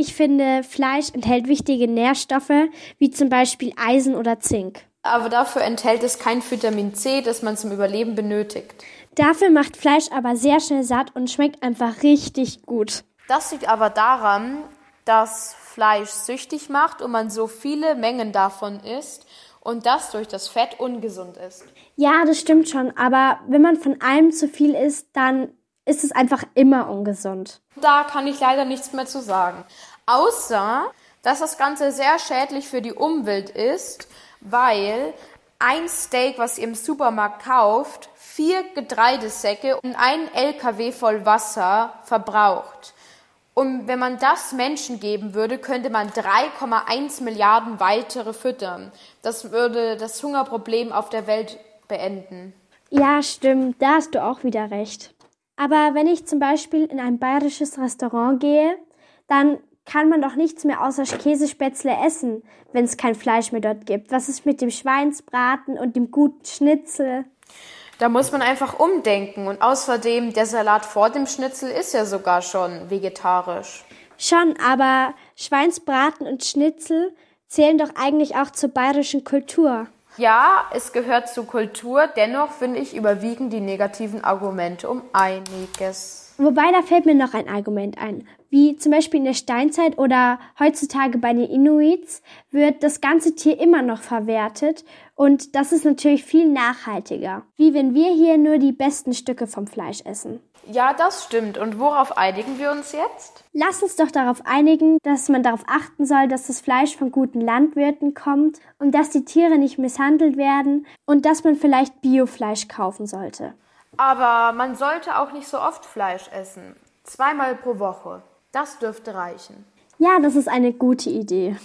Ich finde, Fleisch enthält wichtige Nährstoffe, wie zum Beispiel Eisen oder Zink. Aber dafür enthält es kein Vitamin C, das man zum Überleben benötigt. Dafür macht Fleisch aber sehr schnell satt und schmeckt einfach richtig gut. Das liegt aber daran, dass Fleisch süchtig macht und man so viele Mengen davon isst und das durch das Fett ungesund ist. Ja, das stimmt schon, aber wenn man von allem zu viel isst, dann ist es einfach immer ungesund. Da kann ich leider nichts mehr zu sagen. Außer, dass das Ganze sehr schädlich für die Umwelt ist, weil ein Steak, was ihr im Supermarkt kauft, vier Getreidesäcke und ein LKW voll Wasser verbraucht. Und wenn man das Menschen geben würde, könnte man 3,1 Milliarden weitere füttern. Das würde das Hungerproblem auf der Welt beenden. Ja, stimmt, da hast du auch wieder recht. Aber wenn ich zum Beispiel in ein bayerisches Restaurant gehe, dann kann man doch nichts mehr außer Käsespätzle essen, wenn es kein Fleisch mehr dort gibt. Was ist mit dem Schweinsbraten und dem guten Schnitzel? Da muss man einfach umdenken. Und außerdem, der Salat vor dem Schnitzel ist ja sogar schon vegetarisch. Schon, aber Schweinsbraten und Schnitzel zählen doch eigentlich auch zur bayerischen Kultur. Ja, es gehört zur Kultur, dennoch finde ich überwiegen die negativen Argumente um einiges. Wobei, da fällt mir noch ein Argument ein. Wie zum Beispiel in der Steinzeit oder heutzutage bei den Inuits wird das ganze Tier immer noch verwertet und das ist natürlich viel nachhaltiger. Wie wenn wir hier nur die besten Stücke vom Fleisch essen. Ja, das stimmt. Und worauf einigen wir uns jetzt? Lass uns doch darauf einigen, dass man darauf achten soll, dass das Fleisch von guten Landwirten kommt und dass die Tiere nicht misshandelt werden und dass man vielleicht Biofleisch kaufen sollte. Aber man sollte auch nicht so oft Fleisch essen. Zweimal pro Woche. Das dürfte reichen. Ja, das ist eine gute Idee.